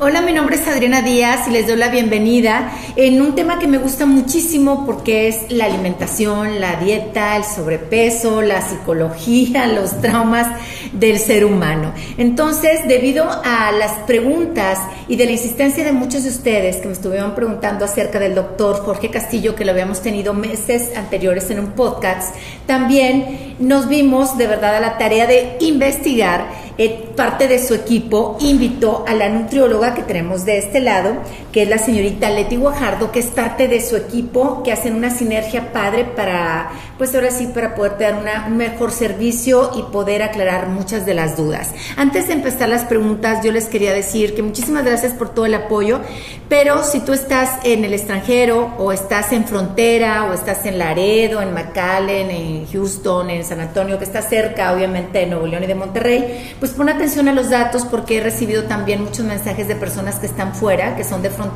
Hola, mi nombre es Adriana Díaz y les doy la bienvenida en un tema que me gusta muchísimo porque es la alimentación, la dieta, el sobrepeso, la psicología, los traumas del ser humano. Entonces, debido a las preguntas y de la insistencia de muchos de ustedes que me estuvieron preguntando acerca del doctor Jorge Castillo, que lo habíamos tenido meses anteriores en un podcast, también nos vimos de verdad a la tarea de investigar eh, parte de su equipo invitó a la nutrióloga que tenemos de este lado, es la señorita Leti Guajardo, que es parte de su equipo, que hacen una sinergia padre para, pues ahora sí, para poder dar un mejor servicio y poder aclarar muchas de las dudas. Antes de empezar las preguntas, yo les quería decir que muchísimas gracias por todo el apoyo, pero si tú estás en el extranjero o estás en frontera o estás en Laredo, en McAllen, en Houston, en San Antonio, que está cerca obviamente de Nuevo León y de Monterrey, pues pon atención a los datos porque he recibido también muchos mensajes de personas que están fuera, que son de frontera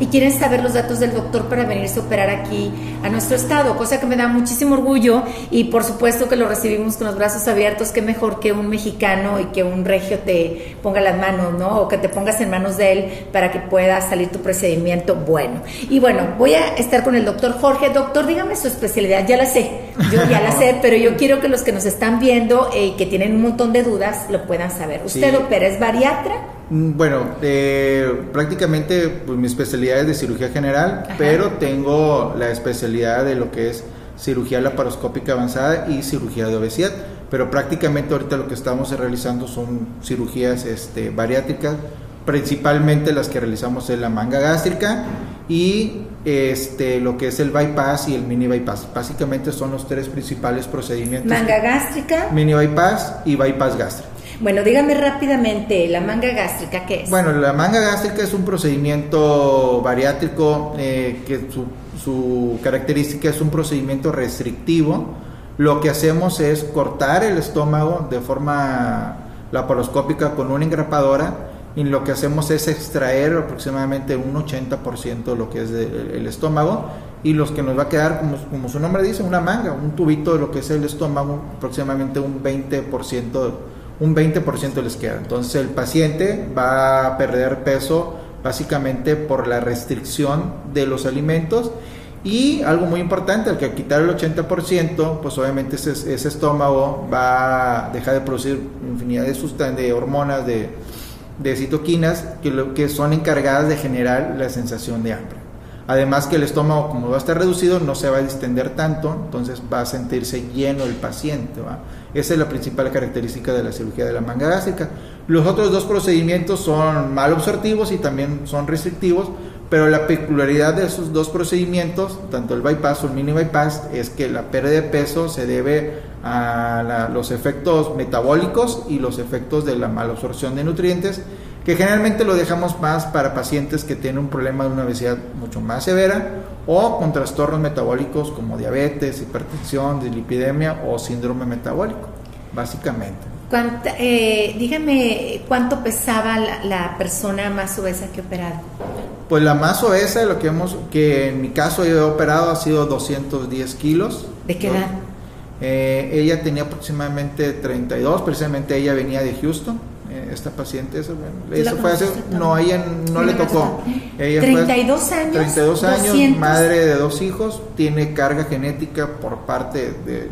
y quieren saber los datos del doctor para venirse a operar aquí a nuestro estado, cosa que me da muchísimo orgullo y por supuesto que lo recibimos con los brazos abiertos, que mejor que un mexicano y que un regio te ponga las manos, ¿no? O que te pongas en manos de él para que pueda salir tu procedimiento bueno. Y bueno, voy a estar con el doctor Jorge. Doctor, dígame su especialidad, ya la sé, yo ya la sé, pero yo quiero que los que nos están viendo y eh, que tienen un montón de dudas lo puedan saber. ¿Usted opera, es bariatra? Mm, bueno, eh, prácticamente pues, mi especialidad es de cirugía general, pero tengo la especialidad de lo que es cirugía laparoscópica avanzada y cirugía de obesidad. Pero prácticamente ahorita lo que estamos realizando son cirugías este, bariátricas, principalmente las que realizamos en la manga gástrica y este, lo que es el bypass y el mini bypass. Básicamente son los tres principales procedimientos. Manga gástrica. Mini bypass y bypass gástrico. Bueno, dígame rápidamente, ¿la manga gástrica qué es? Bueno, la manga gástrica es un procedimiento bariátrico eh, que su, su característica es un procedimiento restrictivo. Lo que hacemos es cortar el estómago de forma laparoscópica con una engrapadora y lo que hacemos es extraer aproximadamente un 80% de lo que es el estómago y los que nos va a quedar, como, como, su nombre dice, una manga, un tubito de lo que es el estómago, aproximadamente un 20% un 20% les queda. Entonces el paciente va a perder peso básicamente por la restricción de los alimentos y algo muy importante, al que quitar el 80%, pues obviamente ese, estómago va a dejar de producir infinidad de sustancias, de hormonas, de, de citoquinas que, que son encargadas de generar la sensación de hambre. Además que el estómago, como va a estar reducido, no se va a distender tanto, entonces va a sentirse lleno el paciente. Esa es la principal característica de la cirugía de la manga gástrica. Los otros dos procedimientos son mal absortivos y también son restrictivos, pero la peculiaridad de esos dos procedimientos, tanto el bypass o el mini bypass, es que la pérdida de peso se debe a los efectos metabólicos y los efectos de la malabsorción de nutrientes que generalmente lo dejamos más para pacientes que tienen un problema de una obesidad mucho más severa o con trastornos metabólicos como diabetes, hipertensión, dislipidemia o síndrome metabólico, básicamente. Eh, dígame, ¿cuánto pesaba la, persona más obesa que he operado? Pues la más obesa, lo que hemos, que en mi caso yo he operado ha sido 210 kilos. ¿De qué edad? Eh, ella tenía aproximadamente 32, precisamente ella venía de Houston esta paciente, eso, eso fue hace, no, ella no le tocó. Ella 32 años. 32 años, madre de dos hijos, tiene carga genética por parte de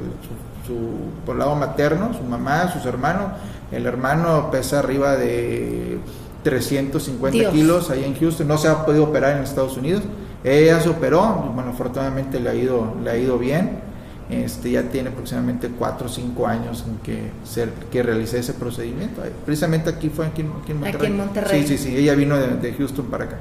su, por lado materno, su mamá, sus hermanos. El hermano pesa arriba de 350 kilos ahí en Houston, no se ha podido operar en Estados Unidos. Ella se operó, bueno, afortunadamente le ha ido, le ha ido bien este, ya tiene aproximadamente 4 o 5 años en que, ser, que realicé ese procedimiento. Precisamente aquí fue aquí, en Monterrey. Aquí en Monterrey. Sí, sí, sí, ella vino de, de Houston para acá.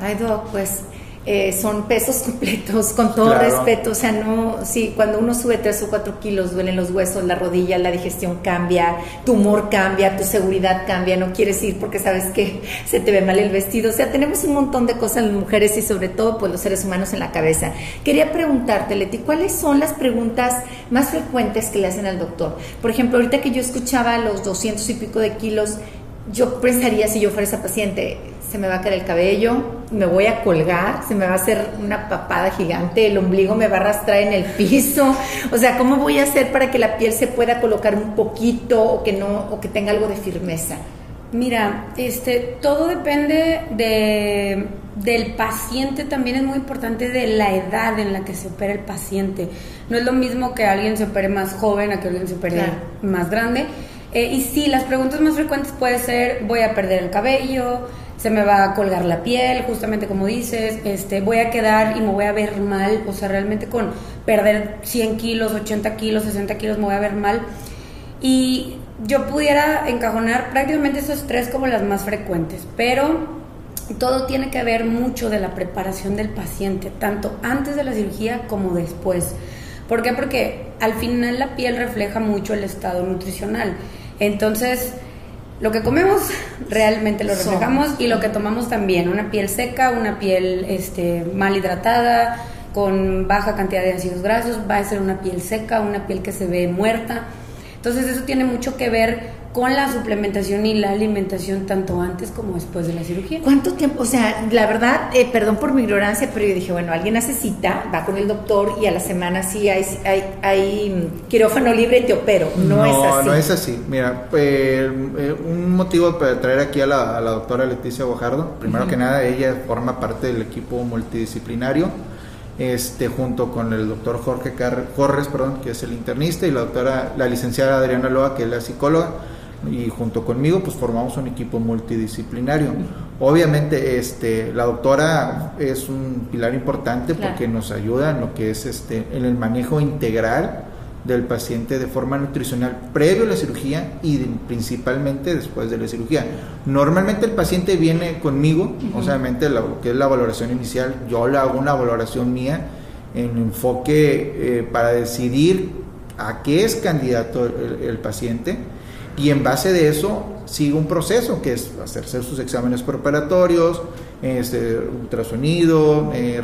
Ay, Doc, pues eh, son pesos completos, con todo respeto. O sea, no, sí, cuando uno sube 3 o 4 kilos, duelen los huesos, la rodilla, la digestión cambia, tu humor cambia, tu seguridad cambia, no quieres ir porque sabes que se te ve mal el vestido. O sea, tenemos un montón de cosas las mujeres y sobre todo pues los seres humanos en la cabeza. Quería preguntarte, Leti, ¿cuáles son las preguntas más frecuentes que le hacen al doctor? Por ejemplo, ahorita que yo escuchaba los 200 y pico de kilos, yo pensaría si yo fuera esa paciente, se me va a caer el cabello, me voy a colgar, se me va a hacer una papada gigante, el ombligo me va a arrastrar en el piso. O sea, ¿cómo voy a hacer para que la piel se pueda colocar un poquito o que no o que tenga algo de firmeza? Mira, este, todo depende de, del paciente, también es muy importante de la edad en la que se opera el paciente. No es lo mismo que alguien se opere más joven a que alguien se opere más grande. Eh, y sí, las preguntas más frecuentes puede ser, voy a perder el cabello, se me va a colgar la piel, justamente como dices, este, voy a quedar y me voy a ver mal, o sea, realmente con perder 100 kilos, 80 kilos, 60 kilos me voy a ver mal. Y yo pudiera encajonar prácticamente esos tres como las más frecuentes, pero todo tiene que ver mucho de la preparación del paciente, tanto antes de la cirugía como después. ¿Por qué? Porque al final la piel refleja mucho el estado nutricional. Entonces, lo que comemos realmente lo reflejamos y lo que tomamos también, una piel seca, una piel este, mal hidratada, con baja cantidad de ácidos grasos, va a ser una piel seca, una piel que se ve muerta. Entonces eso tiene mucho que ver con la suplementación y la alimentación tanto antes como después de la cirugía. ¿Cuánto tiempo? O sea, la verdad, eh, perdón por mi ignorancia, pero yo dije, bueno, alguien hace cita, va con el doctor y a la semana sí hay, hay, hay quirófano libre y te opero. No, es así. No es así. Mira, eh, eh, un motivo para traer aquí a la, doctora Leticia Bojardo, primero que nada, ella forma parte del equipo multidisciplinario este, junto con el doctor Jorge Corres, perdón, que es el internista, y la doctora, la licenciada Adriana Loa, que es la psicóloga, y junto conmigo, pues formamos un equipo multidisciplinario. Obviamente, este, la doctora es un pilar importante porque nos ayuda en lo que es este, en el manejo integral del paciente de forma nutricional previo a la cirugía y principalmente después de la cirugía. Normalmente el paciente viene conmigo, obviamente lo que es la valoración inicial, yo le hago una valoración mía en enfoque eh, para decidir a qué es candidato el, paciente y en base de eso sigue un proceso que es hacerse sus exámenes preparatorios, este, ultrasonido, eh,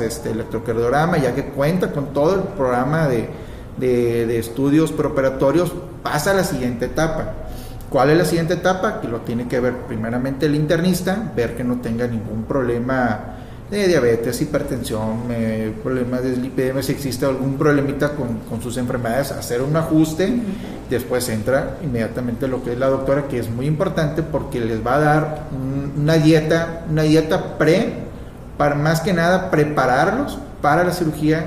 este, electrocardiograma, ya que cuenta con todo el programa de, de, estudios preoperatorios, pasa a la siguiente etapa. ¿Cuál es la siguiente etapa? Que lo tiene que ver primeramente el internista, ver que no tenga ningún problema de diabetes, hipertensión, eh, problemas de lipidemia, si existe algún problemita con, con, sus enfermedades, hacer un ajuste, después entra inmediatamente lo que es la doctora, que es muy importante porque les va a dar una dieta, una dieta pre, para más que nada prepararlos para la cirugía,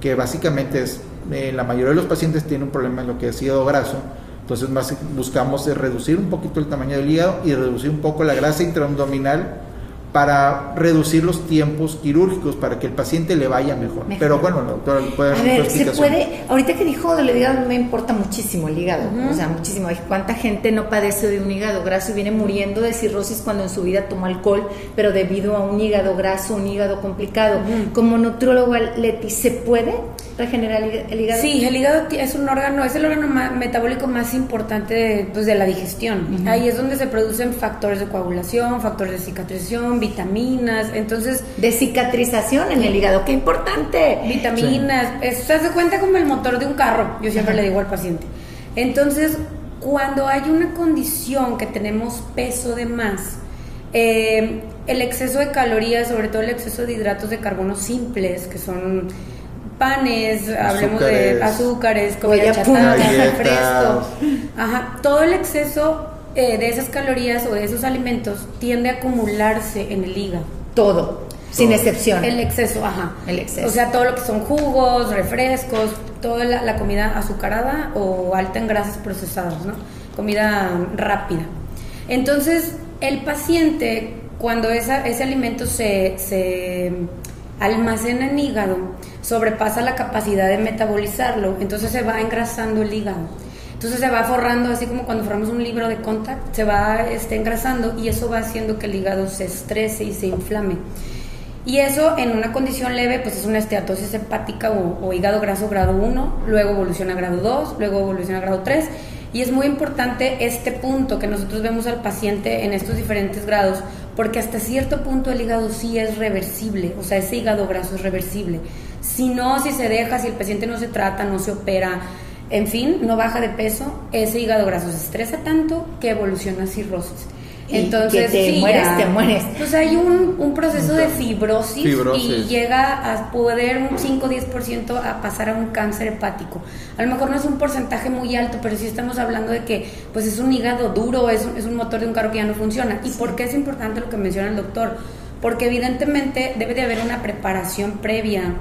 que básicamente es, eh, la mayoría de los pacientes tienen un problema en lo que es hígado graso, entonces más buscamos reducir un poquito el tamaño del hígado y reducir un poco la grasa intraabdominal para reducir los tiempos quirúrgicos para que el paciente le vaya mejor. Pero bueno, doctora, puede A ver, se puede, ahorita que dijo del hígado me importa muchísimo el hígado, o sea, muchísimo. ¿Cuánta gente no padece de un hígado graso y viene muriendo de cirrosis cuando en su vida tomó alcohol, pero debido a un hígado graso, un hígado complicado? Como nutriólogo, Leti, ¿se puede regenerar el hígado? Sí, el hígado es un órgano, es el órgano metabólico más importante de, pues, de la digestión. Ahí es donde se producen factores de coagulación, factores de cicatrización, vitaminas, entonces... De cicatrización en el hígado, qué importante. Vitaminas, se hace cuenta como el motor de un carro, yo siempre le digo al paciente. Entonces, cuando hay una condición que tenemos peso de más, eh, el exceso de calorías, sobre todo el exceso de hidratos de carbono simples, que son panes, hablemos de azúcares, comida chatarra, refresco, ajá, todo el exceso eh, de esas calorías o de esos alimentos tiende a acumularse en el hígado. Todo, sin excepción. El exceso, ajá. El exceso. O sea, todo lo que son jugos, refrescos, toda la, comida azucarada o alta en grasas procesadas, ¿no? Comida rápida. Entonces, el paciente, cuando esa, ese alimento se, se almacena en hígado, sobrepasa la capacidad de metabolizarlo, entonces se va engrasando el hígado. Entonces se va forrando, así como cuando formamos un libro de contact, se va este, engrasando y eso va haciendo que el hígado se estrese y se inflame. Y eso en una condición leve, pues es una esteatosis hepática o, hígado graso grado 1, luego evoluciona a grado 2, luego evoluciona a grado 3. Y es muy importante este punto que nosotros vemos al paciente en estos diferentes grados, porque hasta cierto punto el hígado sí es reversible, o sea, ese hígado graso es reversible. Si no, si se deja, si el paciente no se trata, no se opera, en fin, no baja de peso, ese hígado graso se estresa tanto que evoluciona a cirrosis. Entonces, te mueres, te mueres. Pues hay un, un proceso de fibrosis, y llega a poder un 5 10% a pasar a un cáncer hepático. A lo mejor no es un porcentaje muy alto, pero sí estamos hablando de que pues es un hígado duro, es un, es un motor de un carro que ya no funciona. ¿Y por qué es importante lo que menciona el doctor? Porque evidentemente debe de haber una preparación previa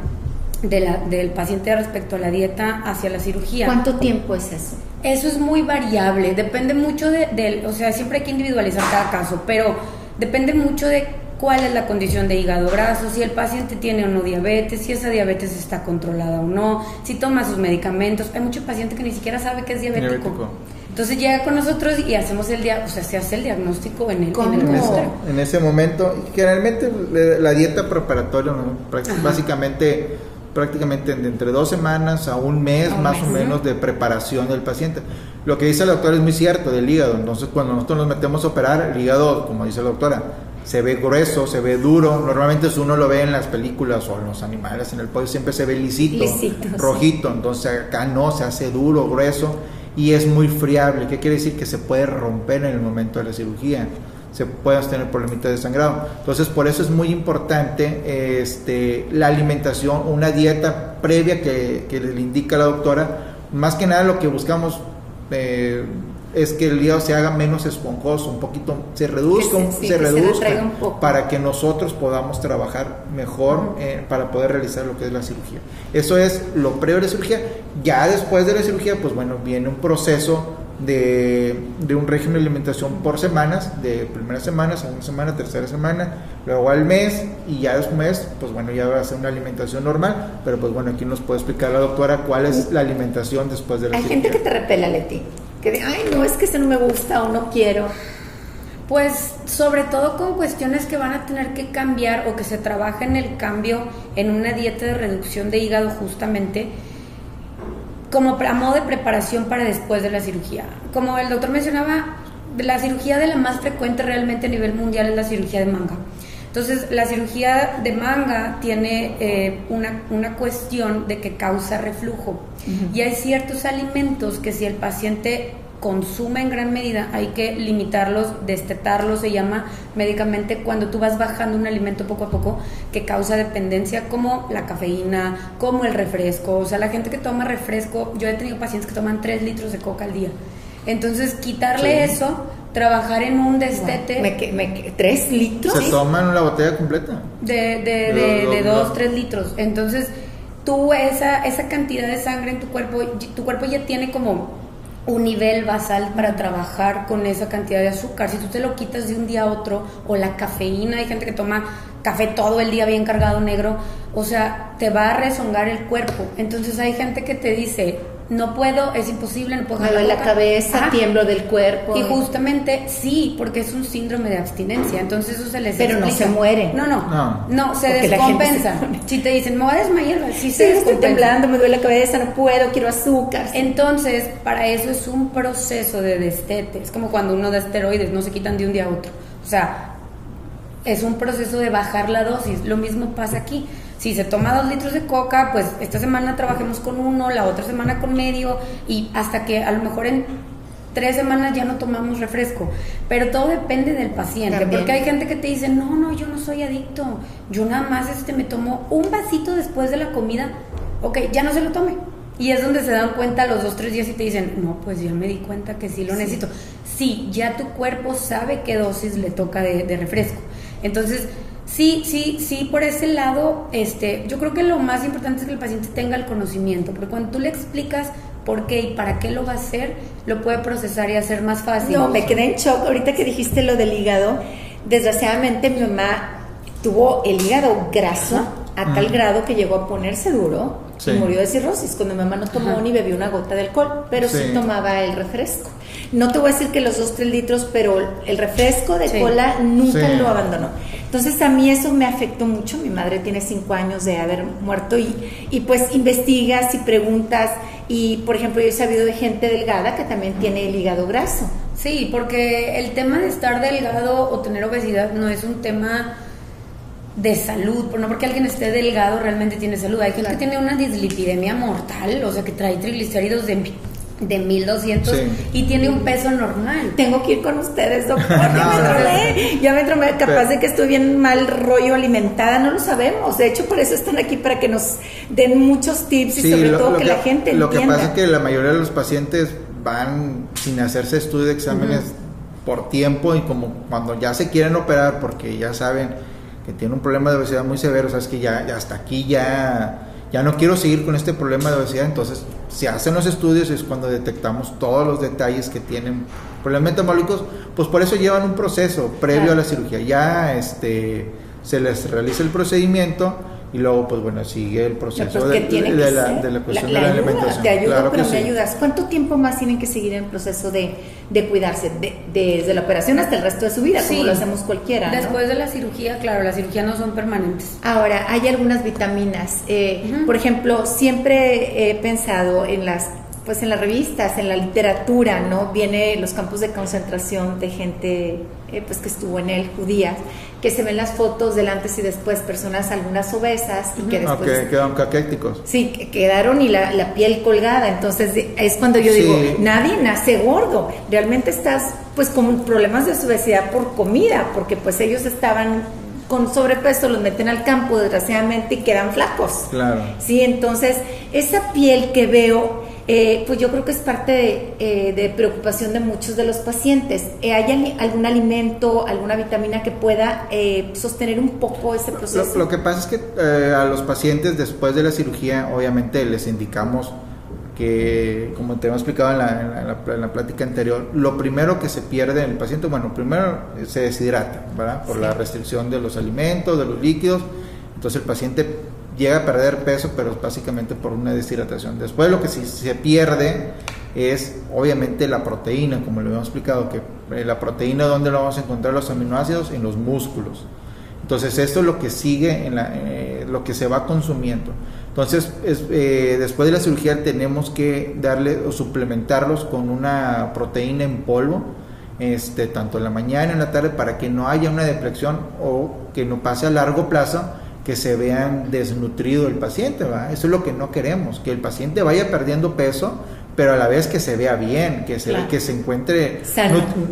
de la, del paciente respecto a la dieta hacia la cirugía. ¿Cuánto tiempo es eso? Eso es muy variable, depende mucho de, o sea, siempre hay que individualizar cada caso, pero depende mucho de cuál es la condición de hígado graso, si el paciente tiene o no diabetes, si esa diabetes está controlada o no, si toma sus medicamentos. Hay mucho paciente que ni siquiera sabe que es diabético. Entonces llega con nosotros y hacemos el día, o sea, se hace el diagnóstico en el, en, en ese momento. Generalmente la dieta preparatoria, básicamente prácticamente entre dos semanas a un mes más o menos de preparación del paciente. Lo que dice el doctor es muy cierto del hígado, entonces cuando nosotros nos metemos a operar, el hígado, como dice la doctora, se ve grueso, se ve duro, normalmente si uno lo ve en las películas o en los animales, en el pollo siempre se ve lisito, rojito, entonces acá no, se hace duro, grueso y es muy friable, ¿qué quiere decir? Que se puede romper en el momento de la cirugía se puedan tener problemitas de sangrado. Entonces, por eso es muy importante este, la alimentación, una dieta previa que, que le indica la doctora. Más que nada lo que buscamos eh, es que el hígado se haga menos esponjoso, un poquito, se reduzca, se, reduzca para que nosotros podamos trabajar mejor eh, para poder realizar lo que es la cirugía. Eso es lo previo de la cirugía. Ya después de la cirugía, pues bueno, viene un proceso de, un régimen de alimentación por semanas, de primera semana, segunda semana, tercera semana, luego al mes y ya después, pues bueno, ya va a ser una alimentación normal, pero pues bueno, aquí nos puede explicar la doctora cuál es la alimentación después de la Hay gente que te repela, Leti, que de, ay, no, es que este no me gusta o no quiero. Pues sobre todo con cuestiones que van a tener que cambiar o que se trabaja en el cambio en una dieta de reducción de hígado justamente como a modo de preparación para después de la cirugía. Como el doctor mencionaba, la cirugía de la más frecuente realmente a nivel mundial es la cirugía de manga. Entonces, la cirugía de manga tiene eh, una, una, cuestión de que causa reflujo. Y hay ciertos alimentos que si el paciente consume en gran medida, hay que limitarlos, destetarlos, se llama médicamente cuando tú vas bajando un alimento poco a poco que causa dependencia, como la cafeína, como el refresco. O sea, la gente que toma refresco, yo he tenido pacientes que toman 3 litros de coca al día. Entonces, quitarle eso, trabajar en un destete. Me, ¿Tres litros? ¿Se toman una botella completa? De, de, de, dos, tres litros. Entonces, tú esa, esa cantidad de sangre en tu cuerpo, tu cuerpo ya tiene como un nivel basal para trabajar con esa cantidad de azúcar. Si tú te lo quitas de un día a otro, o la cafeína, hay gente que toma café todo el día bien cargado negro, o sea, te va a rezongar el cuerpo. Entonces hay gente que te dice, no puedo, es imposible, no puedo. Me duele la, cabeza, tiemblo del cuerpo. Y justamente sí, porque es un síndrome de abstinencia, entonces eso se les Pero no se muere. No, no, no, se descompensa. Si te dicen, me voy a desmayar, sí, se estoy temblando, me duele la cabeza, no puedo, quiero azúcar. Entonces, para eso es un proceso de destete, es como cuando uno da esteroides, no se quitan de un día a otro. O sea, es un proceso de bajar la dosis, lo mismo pasa aquí si se toma dos litros de coca, pues esta semana trabajemos con uno, la otra semana con medio, y hasta que a lo mejor en tres semanas ya no tomamos refresco. Pero todo depende del paciente, porque hay gente que te dice, no, no, yo no soy adicto, yo nada más este, me tomo un vasito después de la comida, ok, ya no se lo tome. Y es donde se dan cuenta los dos, tres días y te dicen, no, pues ya me di cuenta que sí lo necesito. Sí, ya tu cuerpo sabe qué dosis le toca de, de refresco. Entonces, Sí, sí, sí, por ese lado, este, yo creo que lo más importante es que el paciente tenga el conocimiento, porque cuando tú le explicas por qué y para qué lo va a hacer, lo puede procesar y hacer más fácil. No, me quedé en shock ahorita que dijiste lo del hígado. Desgraciadamente mi mamá tuvo el hígado graso a tal grado que llegó a ponerse duro y murió de cirrosis. Cuando mi mamá no tomó ni bebió una gota de alcohol, pero sí. tomaba el refresco. No te voy a decir que los dos, tres litros, pero el refresco de cola nunca lo abandonó. Entonces a mí eso me afectó mucho. Mi madre tiene cinco años de haber muerto y, y pues investigas y preguntas. Y por ejemplo, yo he sabido de gente delgada que también tiene el hígado graso. Sí, porque el tema de estar delgado o tener obesidad no es un tema de salud, no porque alguien esté delgado realmente tiene salud. Hay gente que tiene una dislipidemia mortal, o sea, que trae triglicéridos de de 1200 y tiene un peso normal. Tengo que ir con ustedes, doctor. ya me tromé, ya me tromé. Capaz de que estoy bien mal rollo alimentada, no lo sabemos. De hecho, por eso están aquí, para que nos den muchos tips y sobre todo que, la gente Lo que pasa es que la mayoría de los pacientes van sin hacerse estudio de exámenes por tiempo y como cuando ya se quieren operar porque ya saben que tienen un problema de obesidad muy severo, sabes que ya, ya hasta aquí ya ya no quiero seguir con este problema de obesidad, entonces se hacen los estudios es cuando detectamos todos los detalles que tienen problemas metabólicos, pues por eso llevan un proceso previo a la cirugía. Ya este se les realiza el procedimiento y luego pues bueno sigue el proceso de, la, de, la, cuestión de la alimentación. te ayudo pero me ayudas. Cuánto tiempo más tienen que seguir en el proceso de, de cuidarse desde la operación hasta el resto de su vida como lo hacemos cualquiera después de la cirugía claro las cirugías no son permanentes. Ahora hay algunas vitaminas. Eh, por ejemplo siempre he pensado en las pues en las revistas, en la literatura, ¿no? Viene los campos de concentración de gente eh, pues que estuvo en él, judía, que se ven las fotos del antes y después, personas algunas obesas y que después... Okay, quedaron caquéticos. Sí, que quedaron y la, la, piel colgada, entonces es cuando yo digo, nadie nace gordo, realmente estás pues con problemas de obesidad por comida, porque pues ellos estaban con sobrepeso los meten al campo desgraciadamente y quedan flacos. Claro. Sí, entonces esa piel que veo eh, pues yo creo que es parte de, eh, preocupación de muchos de los pacientes. Eh, ¿Hay algún alimento, alguna vitamina que pueda sostener un poco ese proceso? Lo, que pasa es que a los pacientes después de la cirugía, obviamente les indicamos que, como te hemos explicado en la, en, la, plática anterior, lo primero que se pierde en el paciente, bueno, primero se deshidrata, ¿verdad? Por la restricción de los alimentos, de los líquidos. Entonces el paciente llega a perder peso, pero básicamente por una deshidratación. Después lo que sí se pierde es obviamente la proteína, como le hemos explicado, que eh, la proteína, ¿dónde lo vamos a encontrar los aminoácidos? En los músculos. Entonces esto es lo que sigue, en la, eh, lo que se va consumiendo. Entonces eh, después de la cirugía tenemos que darle o suplementarlos con una proteína en polvo, este, tanto en la mañana y en la tarde, para que no haya una depresión o que no pase a largo plazo que se vean desnutrido el paciente, ¿va? Eso es lo que no queremos, que el paciente vaya perdiendo peso, pero a la vez que se vea bien, que se, que se encuentre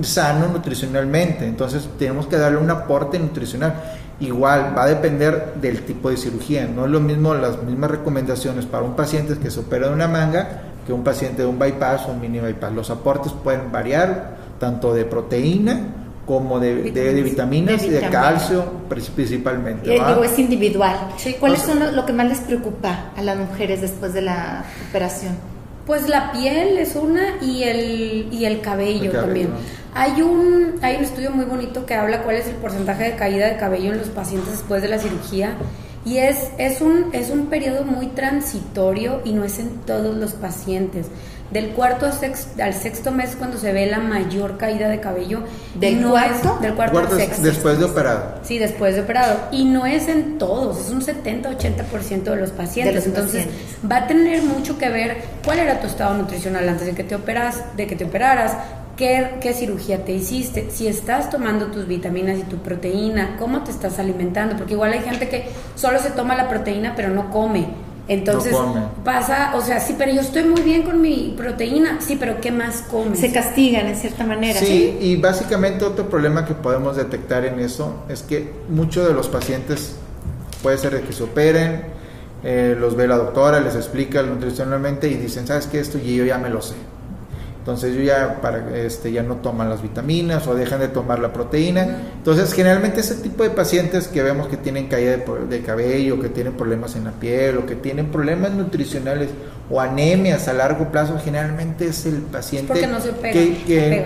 sano. nutricionalmente. Entonces tenemos que darle un aporte nutricional. Igual va a depender del tipo de cirugía. No es lo mismo las mismas recomendaciones para un paciente que se opera de una manga que un paciente de un bypass o un mini bypass. Los aportes pueden variar tanto de proteína como de vitaminas, y de calcio principalmente. Y digo, es individual. ¿Cuáles son lo, que más les preocupa a las mujeres después de la operación? Pues la piel es una y el, y el cabello, también. Hay un, hay un estudio muy bonito que habla cuál es el porcentaje de caída de cabello en los pacientes después de la cirugía. Y es, es, un, es un periodo muy transitorio y no es en todos los pacientes. Del cuarto al sexto, al sexto mes cuando se ve la mayor caída de cabello. ¿Del cuarto? del cuarto, al sexto. Después de operado. Sí, después de operado. Y no es en todos, es un 70-80% de los pacientes. Entonces va a tener mucho que ver cuál era tu estado nutricional antes de que te operas, de que te operaras, ¿Qué, ¿Qué, cirugía te hiciste? Si estás tomando tus vitaminas y tu proteína, ¿cómo te estás alimentando? Porque igual hay gente que solo se toma la proteína pero no come. Entonces pasa, o sea, sí, pero yo estoy muy bien con mi proteína, sí, pero ¿qué más comes? Se castigan en cierta manera. Sí, y básicamente otro problema que podemos detectar en eso es que muchos de los pacientes puede ser de que se operen, eh, los ve la doctora, les explica nutricionalmente y dicen, ¿sabes qué? Esto y yo ya me lo sé entonces yo ya para este ya no toman las vitaminas o dejan de tomar la proteína. Entonces, generalmente ese tipo de pacientes que vemos que tienen caída de, cabello, que tienen problemas en la piel o que tienen problemas nutricionales o anemias a largo plazo, generalmente es el paciente que, no se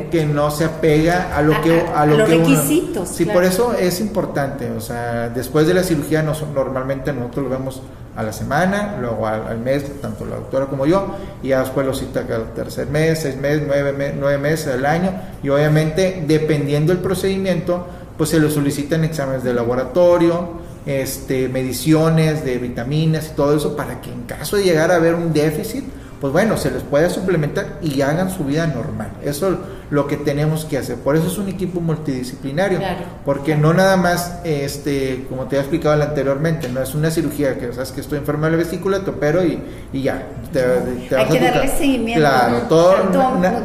que, no se apega a lo que a, los requisitos. sí, por eso es importante, o sea, después de la cirugía normalmente nosotros lo vemos a la semana, luego al, mes, tanto la doctora como yo, y ya después lo cita cada tercer mes, seis meses, nueve, nueve meses al año, y obviamente dependiendo del procedimiento, pues se le solicitan exámenes de laboratorio, este, mediciones de vitaminas y todo eso, para que en caso de llegar a haber un déficit, pues bueno, se les puede suplementar y hagan su vida normal. Eso es lo que tenemos que hacer. Por eso es un equipo multidisciplinario, porque no nada más, este, como te he explicado anteriormente, no es una cirugía que sabes que estoy enfermo de la vesícula, te opero y, y ya. Hay que darle seguimiento. Claro, todo,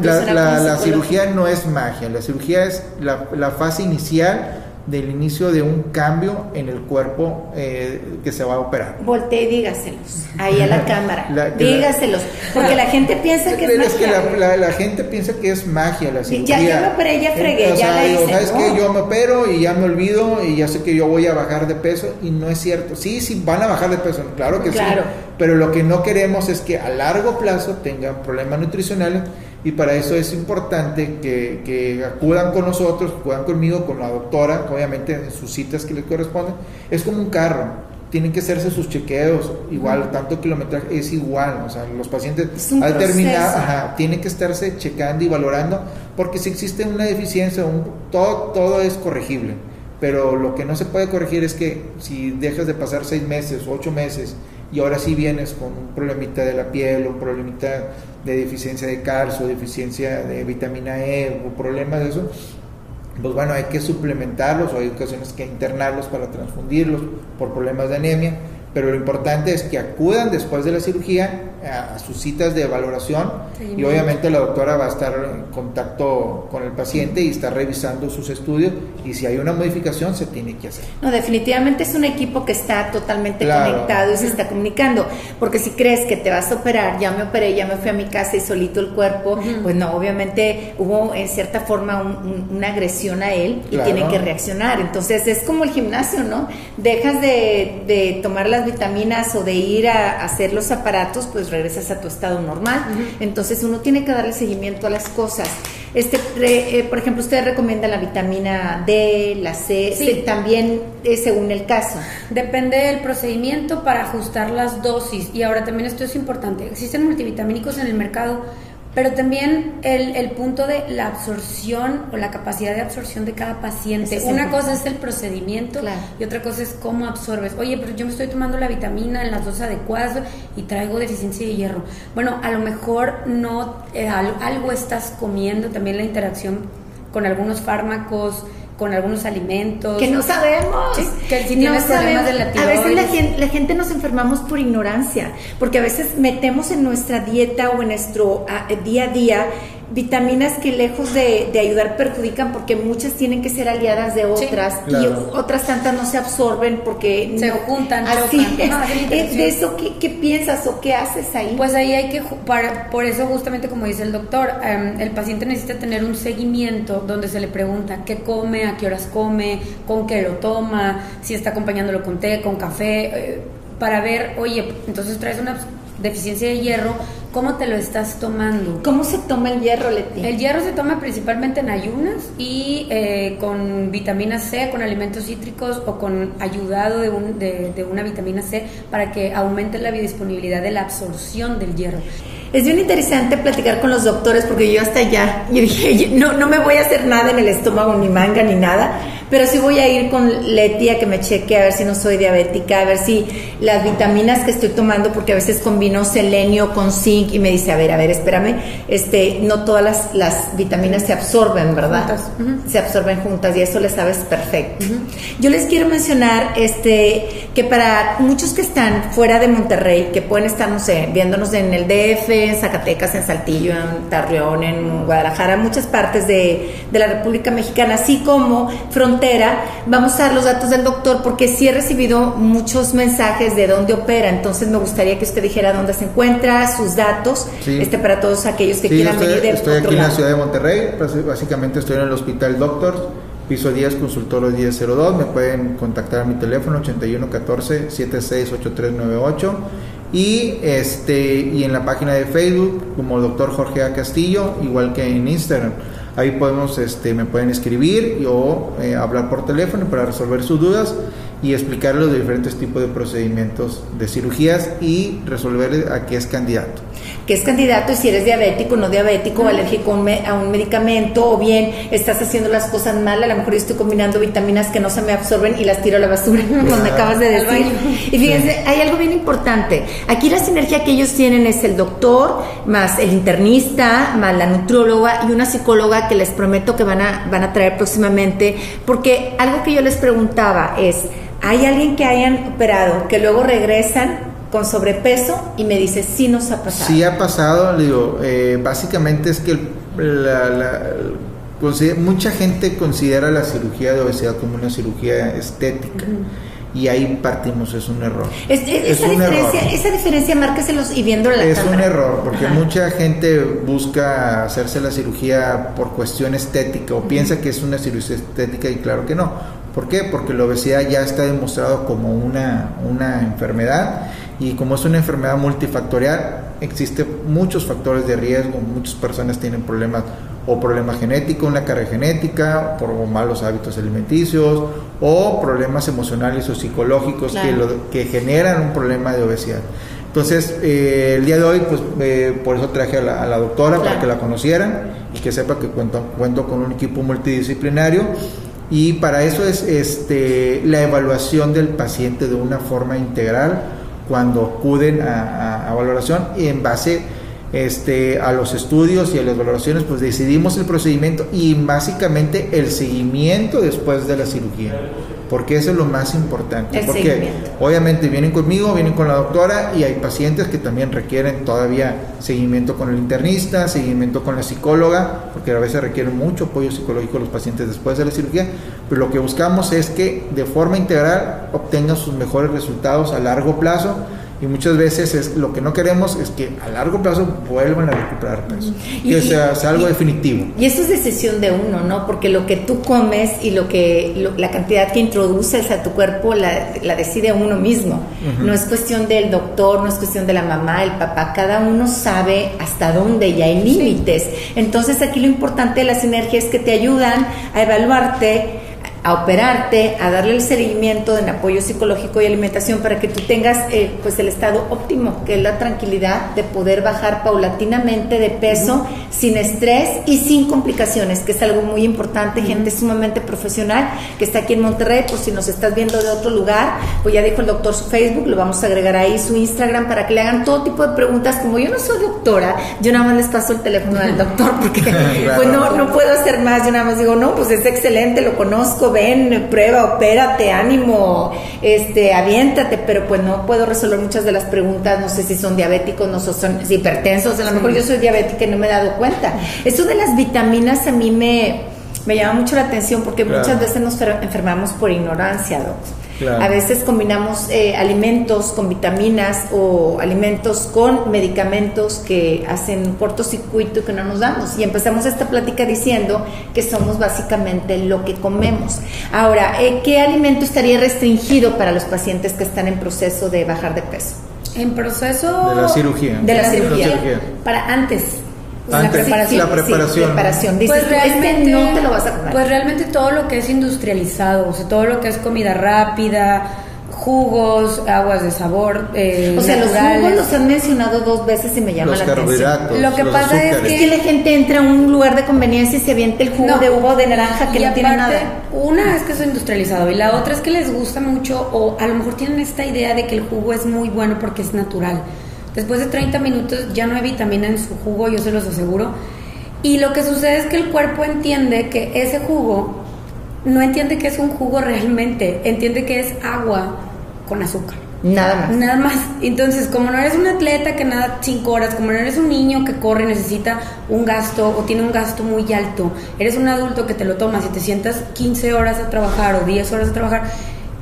la, la, cirugía no es magia, la cirugía es la fase inicial del inicio de un cambio en el cuerpo eh, que se va a operar. Voltee y dígaselos, ahí a la cámara, dígaselos, porque la gente piensa que es, es que la, gente piensa que es magia la cirugía. Ya, me operé, ya fregué, ya la hice. ¿Sabes que Yo me opero y ya me olvido y ya sé que yo voy a bajar de peso y no es cierto. Sí, sí, van a bajar de peso, claro que sí, pero lo que no queremos es que a largo plazo tengan problemas nutricionales y para eso es importante que, que, acudan con nosotros, acudan conmigo, con la doctora, obviamente en sus citas que les corresponden. Es como un carro, tienen que hacerse sus chequeos, igual, tanto kilometraje es igual, o sea, los pacientes al terminar, tienen que estarse checando y valorando, porque si existe una deficiencia, un, todo, todo es corregible, pero lo que no se puede corregir es que si dejas de pasar seis meses, ocho meses, y ahora sí vienes con un problemita de la piel, un problemita de deficiencia de calcio, deficiencia de vitamina E o problemas de eso, pues bueno, hay que suplementarlos o hay ocasiones que internarlos para transfundirlos por problemas de anemia pero lo importante es que acudan después de la cirugía a, sus citas de valoración y obviamente la doctora va a estar en contacto con el paciente y está revisando sus estudios y si hay una modificación se tiene que hacer. No, definitivamente es un equipo que está totalmente conectado y se está comunicando, porque si crees que te vas a operar, ya me operé, ya me fui a mi casa y solito el cuerpo, pues no, obviamente hubo en cierta forma una agresión a él y tiene que reaccionar. Entonces es como el gimnasio, ¿no? Dejas de, de tomar las vitaminas o de ir a, hacer los aparatos, pues regresas a tu estado normal. Entonces uno tiene que darle seguimiento a las cosas. Este, eh, por ejemplo, usted recomienda la vitamina D, la C, sí. también eh, según el caso. Depende del procedimiento para ajustar las dosis. Y ahora también esto es importante. Existen multivitamínicos en el mercado pero también el, el, punto de la absorción o la capacidad de absorción de cada paciente. Una cosa es el procedimiento y otra cosa es cómo absorbes. Oye, pero yo me estoy tomando la vitamina en las dosis adecuadas y traigo deficiencia de hierro. Bueno, a lo mejor no, eh, algo estás comiendo, también la interacción con algunos fármacos, con algunos alimentos. Que no sabemos. que si tienes problemas de la A veces la gente, la gente, nos enfermamos por ignorancia, porque a veces metemos en nuestra dieta o en nuestro ah, día a día vitaminas que lejos de, ayudar perjudican porque muchas tienen que ser aliadas de otras y otras tantas no se absorben porque se juntan así de eso ¿qué, piensas o qué haces ahí pues ahí hay que por eso justamente como dice el doctor em, el paciente necesita tener un seguimiento donde se le pregunta qué come a qué horas come con qué lo toma si está acompañándolo con té con café eh, para ver oye entonces traes una deficiencia de hierro, ¿cómo te lo estás tomando? ¿Cómo se toma el hierro, Leti? El hierro se toma principalmente en ayunas y eh, con vitamina C, con alimentos cítricos o con ayudado de, un, de, de una vitamina C para que aumente la biodisponibilidad de la absorción del hierro. Es bien interesante platicar con los doctores porque yo hasta allá, yo dije, no, no me voy a hacer nada en el estómago, ni manga, ni nada, pero sí voy a ir con Leti a que me cheque a ver si no soy diabética, a ver si las vitaminas que estoy tomando, porque a veces combino selenio con zinc y me dice, a ver, a ver, espérame, este, no todas las, las vitaminas se absorben, ¿verdad? Se absorben juntas y eso le sabes perfecto. Yo les quiero mencionar este, que para muchos que están fuera de Monterrey, que pueden estar, no sé, viéndonos en el DF, en Zacatecas, en Saltillo, en Tarreón, en Guadalajara, muchas partes de, de la República Mexicana, así como fronteras Vamos a dar los datos del doctor porque sí he recibido muchos mensajes de dónde opera, entonces me gustaría que usted dijera dónde se encuentra, sus datos, este para todos aquellos que quieran venir de Estoy aquí en la ciudad de Monterrey, pues, básicamente estoy en el Hospital Doctors, piso 10, consultorio 1002, me pueden contactar a mi teléfono 8114 768398 y este y en la página de Facebook como doctor Jorge A. Castillo, igual que en Instagram. Ahí podemos, este, me pueden escribir o eh, hablar por teléfono para resolver sus dudas. Y explicarle los diferentes tipos de procedimientos de cirugías y resolverle a qué es candidato. Que es candidato y si eres diabético, no diabético, o alérgico a un medicamento, o bien estás haciendo las cosas mal, a lo mejor yo estoy combinando vitaminas que no se me absorben y las tiro a la basura, como me acabas de decir. Y fíjense, hay algo bien importante. Aquí la sinergia que ellos tienen es el doctor, más el internista, más la nutróloga y una psicóloga que les prometo que van a, van a traer próximamente, porque algo que yo les preguntaba es, ¿hay alguien que hayan operado que luego regresan con sobrepeso y me dice, sí nos ha pasado. Sí ha pasado, digo, eh, básicamente es que mucha gente considera la cirugía de obesidad como una cirugía estética. Y ahí partimos, es un error. Es, esa, un diferencia, error. esa diferencia, márqueselos y viendo la Es un error, porque mucha gente busca hacerse la cirugía por cuestión estética o piensa que es una cirugía estética y claro que no. ¿Por qué? Porque la obesidad ya está demostrado como una, una enfermedad y como es una enfermedad multifactorial, existen muchos factores de riesgo, muchas personas tienen problemas o problema genético, una carga genética, por malos hábitos alimenticios o problemas emocionales o psicológicos que, que generan un problema de obesidad. Entonces, eh, el día de hoy, pues eh, por eso traje a la, doctora para que la conocieran y que sepa que cuento, cuento con un equipo multidisciplinario y para eso es este, la evaluación del paciente de una forma integral cuando acuden a, valoración y en base este, a los estudios y a las valoraciones, pues decidimos el procedimiento y básicamente el seguimiento después de la cirugía porque eso es lo más importante. porque obviamente vienen conmigo, vienen con la doctora y hay pacientes que también requieren todavía seguimiento con el internista, seguimiento con la psicóloga, porque a veces requieren mucho apoyo psicológico los pacientes después de la cirugía, pero lo que buscamos es que de forma integral obtengan sus mejores resultados a largo plazo y muchas veces es lo que no queremos es que a largo plazo vuelvan a recuperar peso. Y, o sea, sea algo definitivo. y eso es decisión de uno no porque lo que tú comes y lo que la cantidad que introduces a tu cuerpo la, la decide uno mismo. No es cuestión del doctor no es cuestión de la mamá el papá. Cada uno sabe hasta dónde y hay límites. Entonces aquí lo importante de la sinergia es que te ayudan a evaluarte a operarte, a darle el seguimiento en apoyo psicológico y alimentación para que tú tengas eh, pues el estado óptimo, que es la tranquilidad de poder bajar paulatinamente de peso sin estrés y sin complicaciones, que es algo muy importante, gente sumamente profesional que está aquí en Monterrey, por si nos estás viendo de otro lugar, pues ya dijo el doctor su Facebook, lo vamos a agregar ahí su Instagram para que le hagan todo tipo de preguntas, como yo no soy doctora, yo nada más les paso el teléfono al doctor porque pues no, no puedo hacer más, yo nada más digo, no, pues es excelente, lo conozco, ven, prueba, opérate, ánimo, este, aviéntate, pero pues no puedo resolver muchas de las preguntas, no sé si son diabéticos, no son hipertensos, a lo mejor yo soy diabética y no me he dado cuenta. Eso de las vitaminas a mí me, me llama mucho la atención porque muchas veces nos enfermamos por ignorancia, doctor. A veces combinamos eh, alimentos con vitaminas o alimentos con medicamentos que hacen cortocircuito y que no nos damos. Y empezamos esta plática diciendo que somos básicamente lo que comemos. Ahora, eh, ¿qué alimento estaría restringido para los pacientes que están en proceso de bajar de peso? En proceso de la cirugía. De la, cirugía. Para antes la preparación. La preparación. Dices, pues realmente, no te lo vas a comer. Pues realmente todo lo que es industrializado, o sea, todo lo que es comida rápida, jugos, aguas de sabor. Eh, o sea, los jugos los han mencionado dos veces y me llama la atención. Lo que pasa es que, la gente entra a un lugar de conveniencia y se avienta el jugo de uva de naranja que no tiene nada. Una es que es industrializado y la otra es que les gusta mucho o a lo mejor tienen esta idea de que el jugo es muy bueno porque es natural. Después de 30 minutos ya no hay vitamina en su jugo, yo se los aseguro. Y lo que sucede es que el cuerpo entiende que ese jugo no entiende que es un jugo realmente, entiende que es agua con azúcar. Nada más. Nada más. Entonces, como no eres un atleta que nada 5 horas, como no eres un niño que corre y necesita un gasto o tiene un gasto muy alto, eres un adulto que te lo tomas y te sientas 15 horas a trabajar o 10 horas a trabajar,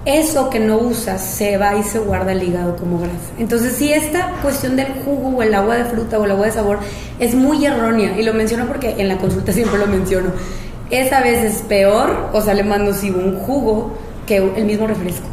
eso que no usas se va y se guarda el hígado como grasa. Entonces, si esta cuestión del jugo o el agua de fruta o el agua de sabor es muy errónea, y lo menciono porque en la consulta siempre lo menciono, es a veces peor o sale más nocivo un jugo que el mismo refresco.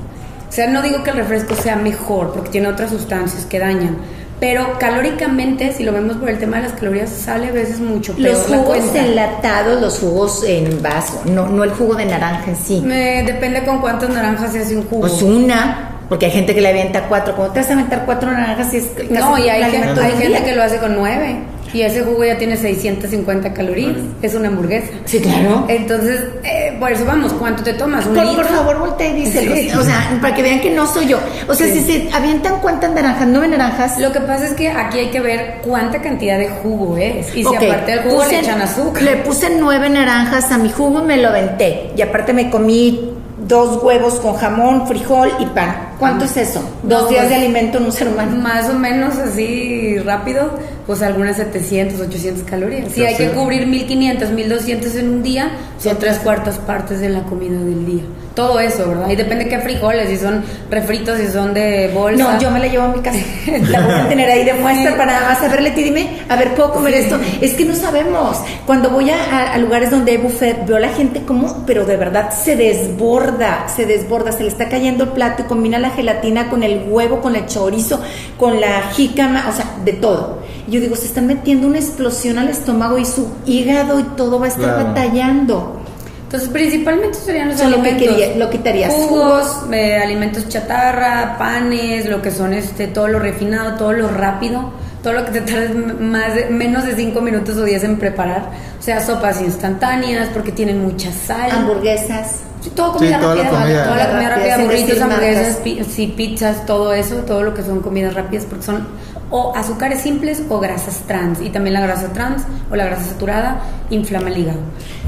O sea, no digo que el refresco sea mejor porque tiene otras sustancias que dañan, pero calóricamente, si lo vemos por el tema de las calorías, sale a veces mucho peor Los jugos enlatados, los jugos en vaso, no, no el jugo de naranja en sí. Me- depende con cuántas naranjas se hace un jugo. Pues una, porque hay gente que le avienta cuatro. ¿Cómo te vas a aventar cuatro naranjas y es casi no, y hay, gente, hay que lo hace con nueve. Y ese jugo ya tiene 650 calorías. Es una hamburguesa. Sí, claro. Entonces, eh, por eso vamos, ¿cuánto te tomas? ¿Un Por, litro? por favor, voltea y díselo. Sí. O sea, para que vean que no soy yo. O sea, Sí. si se avientan cuántas naranjas, nueve naranjas. Lo que pasa es que aquí hay que ver cuánta cantidad de jugo es. Y si aparte del jugo puse- le echan azúcar. Le puse nueve naranjas a mi jugo y me lo aventé. Y aparte me comí dos huevos con jamón, frijol y pan. ¿Cuánto es eso? Dos No, días pues, de alimento en un ser humano. Más o menos así rápido, pues algunas 700, 800 calorías. Si hay que cubrir 1500, 1200 en un día, son tres cuartas partes de la comida del día. Todo eso, ¿verdad? Y depende qué frijoles, si son refritos, si son de bolsa. No, yo me la llevo a mi casa. La voy a tener ahí de muestra Sí. para nada más. A ver, Leti, dime, a ver, ¿puedo comer esto? Es que no sabemos. Cuando voy a lugares donde hay buffet, veo a la gente como, pero de verdad se desborda, se desborda, se le está cayendo el plato y combina la gelatina con el huevo, con el chorizo, con la jícama, o sea, de todo. Y yo digo, se están metiendo una explosión al estómago y su hígado y todo va a estar Claro. batallando. Entonces, principalmente serían los Son lo que alimentos. quería- lo quitarías. Jugos, eh, alimentos chatarra, panes, lo que son este, todo lo refinado, todo lo rápido, todo lo que te tardes más de- menos de 5 minutos o 10 en preparar. O sea, sopas instantáneas porque tienen mucha sal. Hamburguesas. Sí, todo comida Sí, toda la rápida, comida. toda la comida Rápida, burritos, hamburguesas, pi- sí, pizzas, todo eso, todo lo que son comidas rápidas, porque son o azúcares simples o grasas trans. Y también la grasa trans o la grasa saturada inflama el hígado.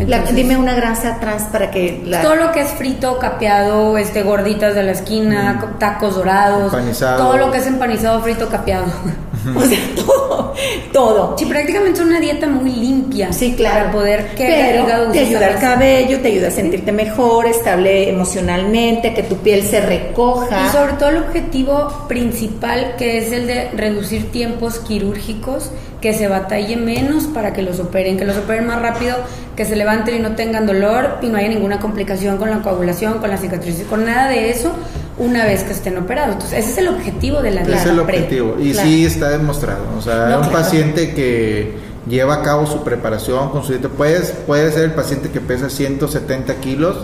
La- dime una grasa trans para que la... todo lo que es frito, capeado, este, gorditas de la esquina, co- tacos dorados, Empanizado. todo lo que es empanizado, frito, capeado. O sea, todo, todo. Sí, prácticamente es una dieta muy limpia. Sí, claro. Para poder que Pero te ayuda al cabello, te ayuda a sentirte mejor, estable emocionalmente, que tu piel se recoja. Y sobre todo el objetivo principal que es el de reducir tiempos quirúrgicos, que se batalle menos para que los operen, que los operen más rápido, que se levanten y no tengan dolor y no haya ninguna complicación con la coagulación, con la cicatriz, con nada de eso una vez que estén operados. Entonces, ese es el objetivo de la dieta. es el objetivo. Y Claro. sí está demostrado. O sea, No, un claro. paciente que lleva a cabo su preparación con su dieta, puede, puede ser el paciente que pesa 170 kilos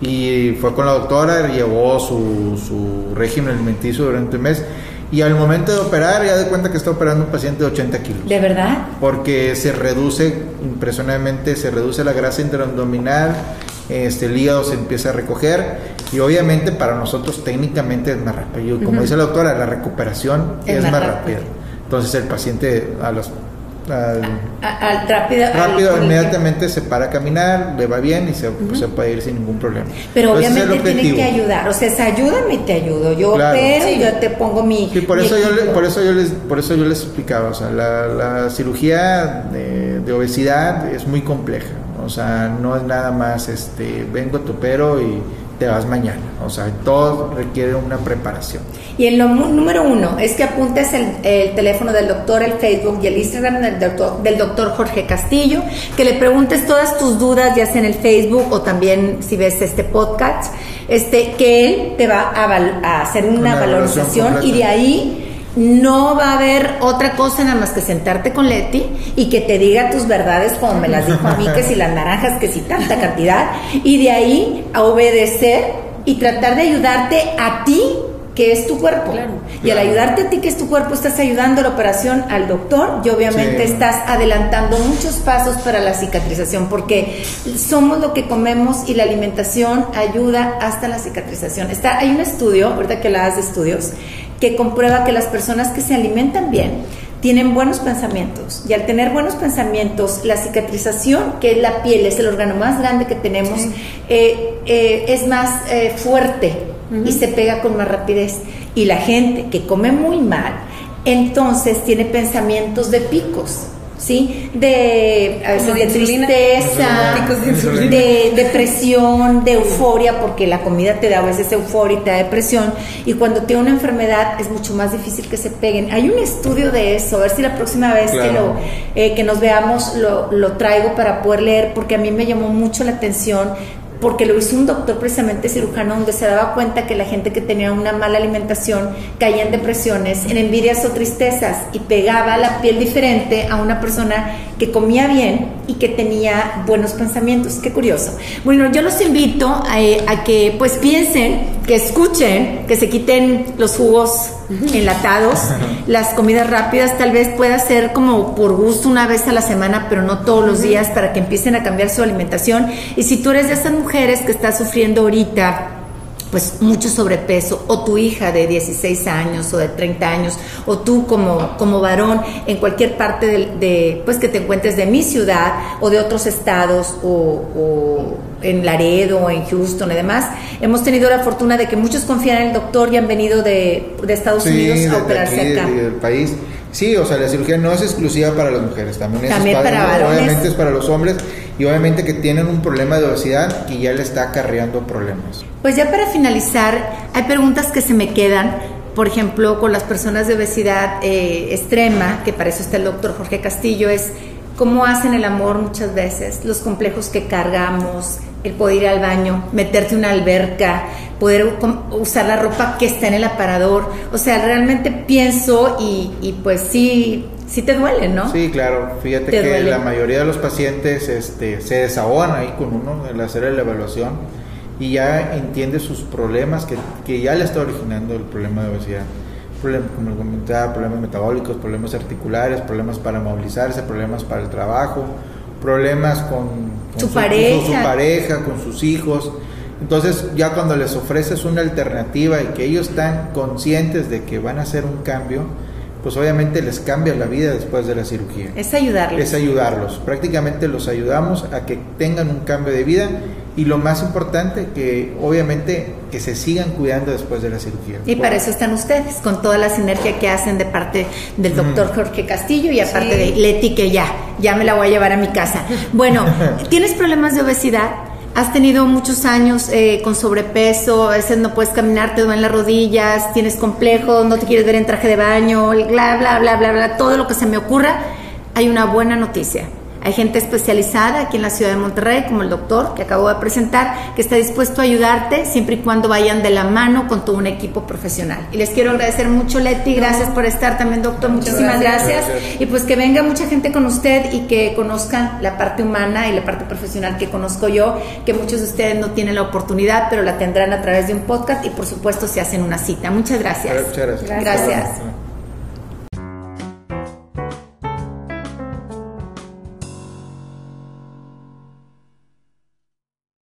y fue con la doctora, llevó su, su régimen alimenticio durante un mes y al momento de operar ya de cuenta que está operando un paciente de 80 kilos. ¿De verdad? porque se reduce impresionantemente, se reduce la grasa interabdominal, este, el hígado se empieza a recoger y obviamente para nosotros técnicamente es más rápido. Como dice la doctora, la recuperación Es es, más más, rápida. Entonces el paciente a los al- A- al rápido, al- rápido el inmediatamente se para a caminar, le va bien y se, pues, se puede ir sin ningún problema. Pero Entonces, obviamente tienen que ayudar, o sea, es ayúdame y te ayudo. Yo Claro. opero, Sí. yo te pongo mi. Sí, por mi eso, yo, por, eso yo les, por eso yo les explicaba, o sea, la, la cirugía de, de obesidad es muy compleja, o sea, no es nada más, este, vengo, te opero y te vas mañana, o sea, todo requiere una preparación. Y en lo número uno es que apuntes el, el teléfono del doctor, el Facebook y el Instagram del doctor, del doctor Jorge Castillo, que le preguntes todas tus dudas, ya sea en el Facebook o también si ves este podcast, este, que él te va a, val- a hacer una, valorización y de ahí no va a haber otra cosa nada más que sentarte con Leti y que te diga tus verdades como me las dijo a mí, que si las naranjas, que si tanta cantidad, y de ahí a obedecer y tratar de ayudarte a ti que es tu cuerpo. Claro. Y al ayudarte a ti que es tu cuerpo, estás ayudando a la operación al doctor y obviamente Sí. estás adelantando muchos pasos para la cicatrización porque somos lo que comemos y la alimentación ayuda hasta la cicatrización. Está, hay un estudio, ahorita que hablabas de estudios, que comprueba que las personas que se alimentan bien tienen buenos pensamientos y al tener buenos pensamientos, la cicatrización, que es la piel, es el órgano más grande que tenemos, eh, eh, es más eh, fuerte y se pega con más rapidez. Y la gente que come muy mal, entonces tiene pensamientos de picos. ¿Sí? De, a veces de tristeza, de depresión, de euforia, porque la comida te da a veces euforia y te da depresión, y cuando tiene una enfermedad es mucho más difícil que se peguen. Hay un estudio de eso, a ver si la próxima vez que, lo, eh, que nos veamos lo, lo traigo para poder leer, porque a mí me llamó mucho la atención porque lo hizo un doctor precisamente cirujano donde se daba cuenta que la gente que tenía una mala alimentación caía en depresiones, en envidias o tristezas y pegaba la piel diferente a una persona que comía bien y que tenía buenos pensamientos. Qué curioso. Bueno, yo los invito a, a que pues piensen, que escuchen, que se quiten los jugos enlatados, las comidas rápidas tal vez pueda ser como por gusto una vez a la semana, pero no todos los días para que empiecen a cambiar su alimentación. Y si tú eres de esas mujeres que está sufriendo ahorita, pues mucho sobrepeso, o tu hija de 16 años o de 30 años, o tú como, como varón en cualquier parte de, pues que te encuentres de mi ciudad o de otros estados o, en Laredo o en Houston y demás, hemos tenido la fortuna de que muchos confían en el doctor y han venido de, Estados Unidos a operarse acá. Del país. Sí, o sea, la cirugía no es exclusiva para las mujeres, también es para, para varones. obviamente es para los hombres y obviamente que tienen un problema de obesidad y ya le está acarreando problemas. Pues ya para finalizar, hay preguntas que se me quedan, por ejemplo, con las personas de obesidad eh, extrema, que para eso está el doctor Jorge Castillo, es cómo hacen el amor muchas veces, los complejos que cargamos, el poder ir al baño, meterte una alberca, poder usar la ropa que está en el aparador. O sea, realmente pienso y, y pues sí, sí te duele, ¿no? Sí, claro. Fíjate que la mayoría de los pacientes este, se desahogan ahí con uno al hacer la evaluación y ya entiende sus problemas que, que ya le está originando el problema de obesidad. Problemas, como comentaba, problemas metabólicos, problemas articulares, problemas para movilizarse, problemas para el trabajo, problemas con, su, pareja. Con su pareja, con sus hijos. Entonces ya cuando les ofreces una alternativa y que ellos están conscientes de que van a hacer un cambio, pues obviamente les cambia la vida después de la cirugía. Es ayudarlos. Es ayudarlos. Prácticamente los ayudamos a que tengan un cambio de vida y lo más importante, que obviamente que se sigan cuidando después de la cirugía. Y para eso están ustedes, con toda la sinergia que hacen de parte del doctor Jorge Castillo y aparte de Leti, que ya, ya me la voy a llevar a mi casa. Bueno, ¿tienes problemas de obesidad? Has tenido muchos años eh, con sobrepeso, a veces no puedes caminar, te duelen las rodillas, tienes complejo, no te quieres ver en traje de baño, bla, bla, bla, bla, bla, todo lo que se me ocurra, hay una buena noticia. Hay gente especializada aquí en la ciudad de Monterrey, como el doctor que acabo de presentar, que está dispuesto a ayudarte siempre y cuando vayan de la mano con todo un equipo profesional. Y les quiero agradecer mucho, Leti, gracias por estar también, doctor, muchísimas gracias. Y pues que venga mucha gente con usted y que conozcan la parte humana y la parte profesional que conozco yo, que muchos de ustedes no tienen la oportunidad, pero la tendrán a través de un podcast y por supuesto se hacen una cita. Muchas gracias. Muchas gracias. gracias.